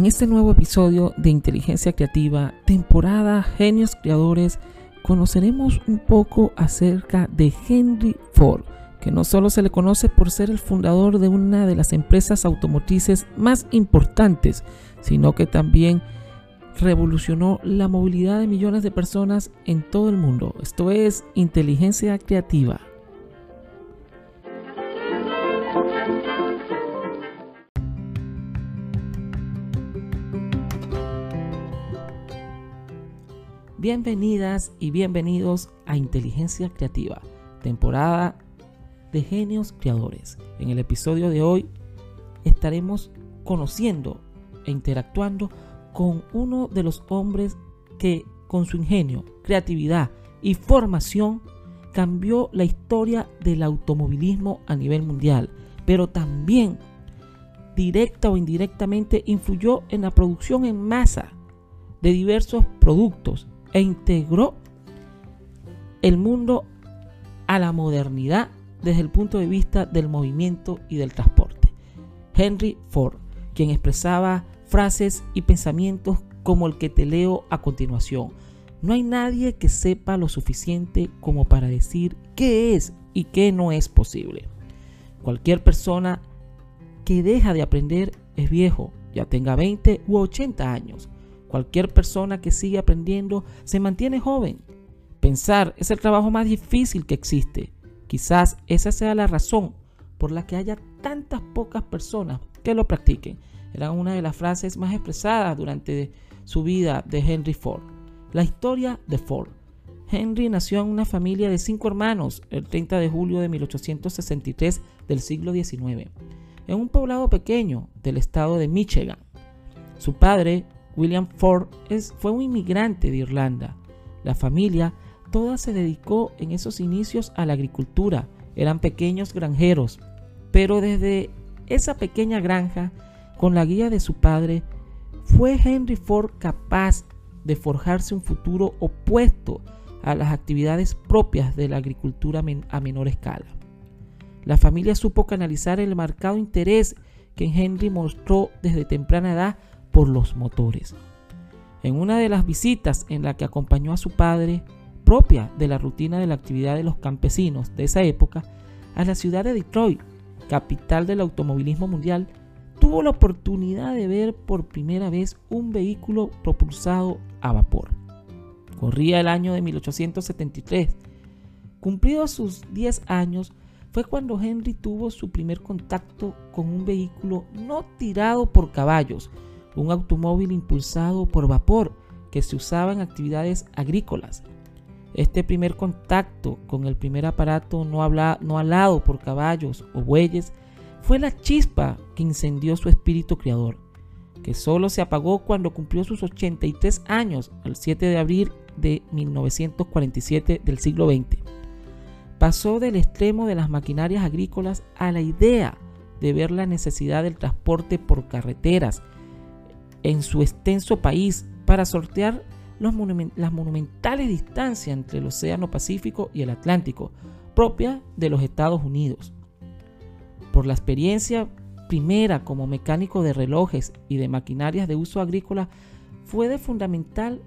En este nuevo episodio de Inteligencia Creativa, temporada Genios Creadores, conoceremos un poco acerca de Henry Ford, que no solo se le conoce por ser el fundador de una de las empresas automotrices más importantes, sino que también revolucionó la movilidad de millones de personas en todo el mundo. Esto es inteligencia creativa. Bienvenidas y bienvenidos a Inteligencia Creativa, temporada de genios creadores. En el episodio de hoy estaremos conociendo e interactuando con uno de los hombres que con su ingenio, creatividad y formación cambió la historia del automovilismo a nivel mundial, pero también directa o indirectamente influyó en la producción en masa de diversos productos e integró el mundo a la modernidad desde el punto de vista del movimiento y del transporte. Henry Ford, quien expresaba frases y pensamientos como el que te leo a continuación. No hay nadie que sepa lo suficiente como para decir qué es y qué no es posible. Cualquier persona que deja de aprender es viejo, ya tenga 20 u 80 años. Cualquier persona que sigue aprendiendo se mantiene joven. Pensar es el trabajo más difícil que existe. Quizás esa sea la razón por la que haya tantas pocas personas que lo practiquen. Era una de las frases más expresadas durante su vida de Henry Ford. La historia de Ford. Henry nació en una familia de cinco hermanos el 30 de julio de 1863 del siglo XIX, en un poblado pequeño del estado de Michigan. Su padre, William Ford fue un inmigrante de Irlanda. La familia toda se dedicó en esos inicios a la agricultura. Eran pequeños granjeros. Pero desde esa pequeña granja, con la guía de su padre, fue Henry Ford capaz de forjarse un futuro opuesto a las actividades propias de la agricultura a menor escala. La familia supo canalizar el marcado interés que Henry mostró desde temprana edad por los motores. En una de las visitas en la que acompañó a su padre, propia de la rutina de la actividad de los campesinos de esa época, a la ciudad de Detroit, capital del automovilismo mundial, tuvo la oportunidad de ver por primera vez un vehículo propulsado a vapor. Corría el año de 1873. Cumplidos sus 10 años, fue cuando Henry tuvo su primer contacto con un vehículo no tirado por caballos, un automóvil impulsado por vapor que se usaba en actividades agrícolas. Este primer contacto con el primer aparato no, no alado por caballos o bueyes fue la chispa que incendió su espíritu creador, que solo se apagó cuando cumplió sus 83 años, el 7 de abril de 1947 del siglo XX. Pasó del extremo de las maquinarias agrícolas a la idea de ver la necesidad del transporte por carreteras en su extenso país para sortear las monumentales distancias entre el Océano Pacífico y el Atlántico, propia de los Estados Unidos. Por la experiencia primera como mecánico de relojes y de maquinarias de uso agrícola, fue de fundamental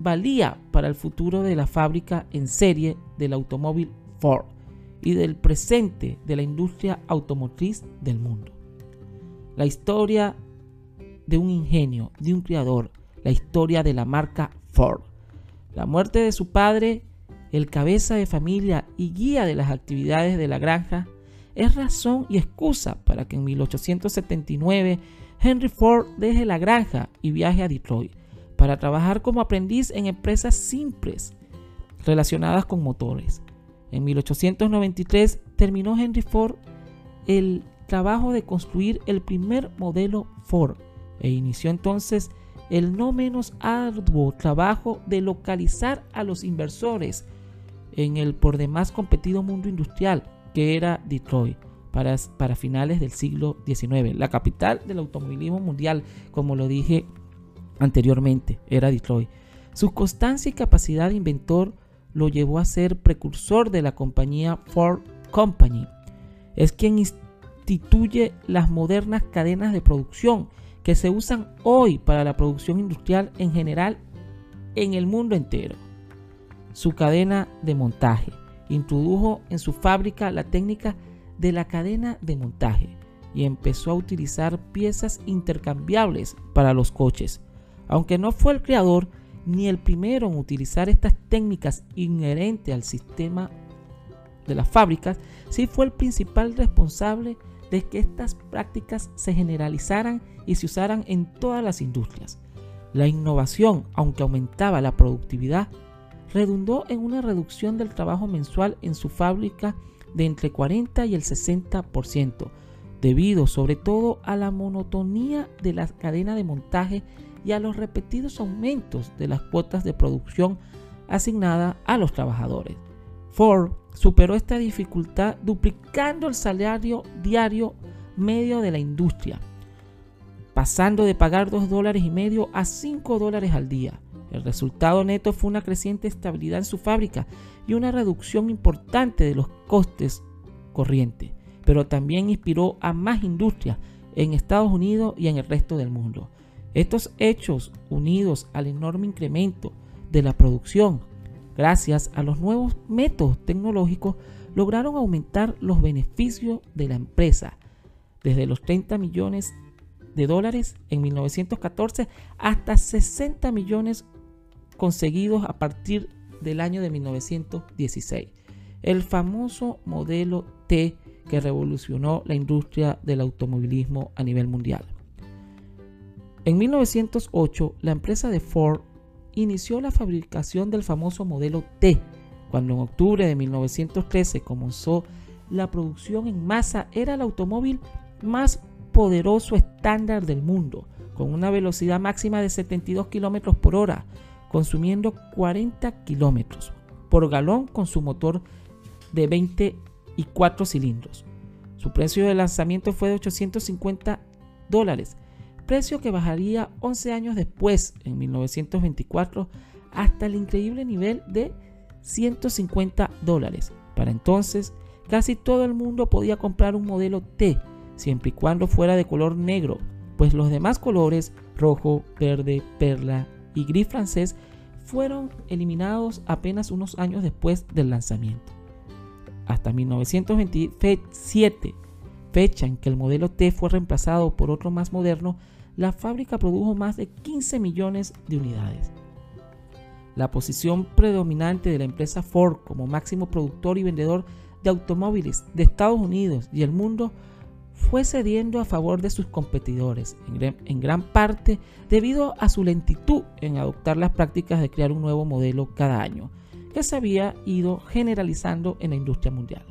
valía para el futuro de la fábrica en serie del automóvil Ford y del presente de la industria automotriz del mundo. La historia de un ingenio, de un creador, la historia de la marca Ford. La muerte de su padre, el cabeza de familia y guía de las actividades de la granja, es razón y excusa para que en 1879 Henry Ford deje la granja y viaje a Detroit para trabajar como aprendiz en empresas simples relacionadas con motores. En 1893 terminó Henry Ford el trabajo de construir el primer modelo Ford e inició entonces el no menos arduo trabajo de localizar a los inversores en el por demás competido mundo industrial que era Detroit para, para finales del siglo XIX. La capital del automovilismo mundial, como lo dije anteriormente, era Detroit. Su constancia y capacidad de inventor lo llevó a ser precursor de la compañía Ford Company. Es quien instituye las modernas cadenas de producción que se usan hoy para la producción industrial en general en el mundo entero. Su cadena de montaje introdujo en su fábrica la técnica de la cadena de montaje y empezó a utilizar piezas intercambiables para los coches. Aunque no fue el creador ni el primero en utilizar estas técnicas inherentes al sistema de las fábricas, sí fue el principal responsable que estas prácticas se generalizaran y se usaran en todas las industrias. La innovación, aunque aumentaba la productividad, redundó en una reducción del trabajo mensual en su fábrica de entre 40 y el 60%, debido sobre todo a la monotonía de la cadena de montaje y a los repetidos aumentos de las cuotas de producción asignadas a los trabajadores. Ford superó esta dificultad duplicando el salario diario medio de la industria, pasando de pagar 2 dólares y medio a 5 dólares al día. El resultado neto fue una creciente estabilidad en su fábrica y una reducción importante de los costes corrientes, pero también inspiró a más industrias en Estados Unidos y en el resto del mundo. Estos hechos, unidos al enorme incremento de la producción, gracias a los nuevos métodos tecnológicos, lograron aumentar los beneficios de la empresa desde los 30 millones de dólares en 1914 hasta 60 millones conseguidos a partir del año de 1916. El famoso modelo T que revolucionó la industria del automovilismo a nivel mundial. En 1908, la empresa de Ford inició la fabricación del famoso modelo T, cuando en octubre de 1913 comenzó la producción en masa, era el automóvil más poderoso estándar del mundo, con una velocidad máxima de 72 km por hora, consumiendo 40 km por galón con su motor de 24 cilindros. Su precio de lanzamiento fue de 850 dólares, precio que bajaría 11 años después, en 1924, hasta el increíble nivel de 150 dólares. Para entonces, casi todo el mundo podía comprar un modelo T, siempre y cuando fuera de color negro, pues los demás colores, rojo, verde, perla y gris francés fueron eliminados apenas unos años después del lanzamiento. Hasta 1927, fecha en que el modelo T fue reemplazado por otro más moderno, la fábrica produjo más de 15 millones de unidades. La posición predominante de la empresa Ford como máximo productor y vendedor de automóviles de Estados Unidos y el mundo fue cediendo a favor de sus competidores, en gran, parte debido a su lentitud en adoptar las prácticas de crear un nuevo modelo cada año, que se había ido generalizando en la industria mundial.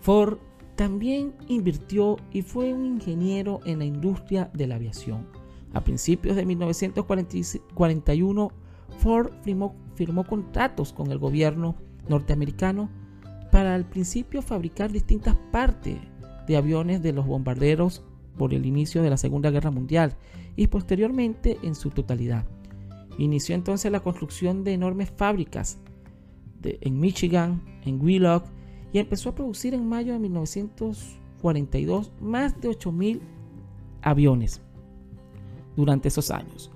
Ford también invirtió y fue un ingeniero en la industria de la aviación. A principios de 1941, Ford firmó, contratos con el gobierno norteamericano para al principio fabricar distintas partes de aviones de los bombarderos por el inicio de la Segunda Guerra Mundial y posteriormente en su totalidad. Inició entonces la construcción de enormes fábricas en Michigan, en Wheelock y empezó a producir en mayo de 1942 más de 8.000 aviones durante esos años.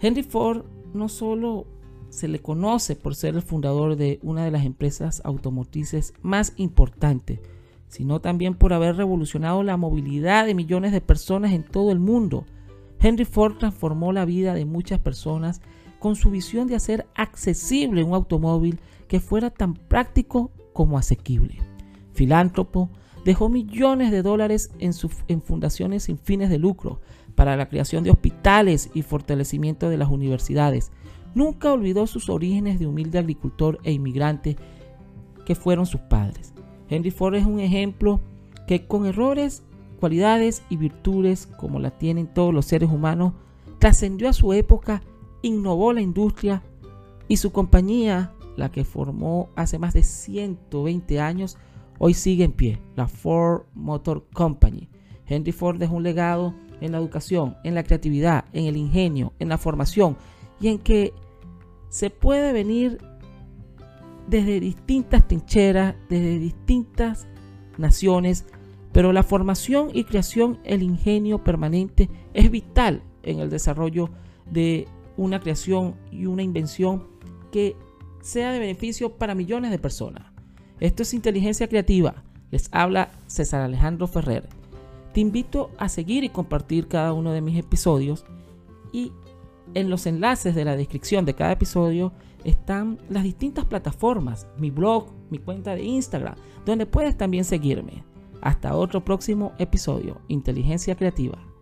Henry Ford no solo se le conoce por ser el fundador de una de las empresas automotrices más importantes, sino también por haber revolucionado la movilidad de millones de personas en todo el mundo. Henry Ford transformó la vida de muchas personas con su visión de hacer accesible un automóvil que fuera tan práctico como asequible. Filántropo, dejó millones de dólares en, en fundaciones sin fines de lucro para la creación de hospitales y fortalecimiento de las universidades. Nunca olvidó sus orígenes de humilde agricultor e inmigrante que fueron sus padres. Henry Ford es un ejemplo que con errores, cualidades y virtudes como la tienen todos los seres humanos, trascendió a su época, innovó la industria y su compañía, la que formó hace más de 120 años, hoy sigue en pie, la Ford Motor Company. Henry Ford dejó un legado en la educación, en la creatividad, en el ingenio, en la formación y en que se puede venir desde distintas trincheras, desde distintas naciones, Pero la formación y creación, el ingenio permanente es vital en el desarrollo de una creación y una invención que sea de beneficio para millones de personas. Esto es inteligencia creativa. Les habla César Alejandro Ferrer. Te invito a seguir y compartir cada uno de mis episodios y en los enlaces de la descripción de cada episodio están las distintas plataformas, mi blog, mi cuenta de Instagram, donde puedes también seguirme. Hasta otro próximo episodio, Inteligencia Creativa.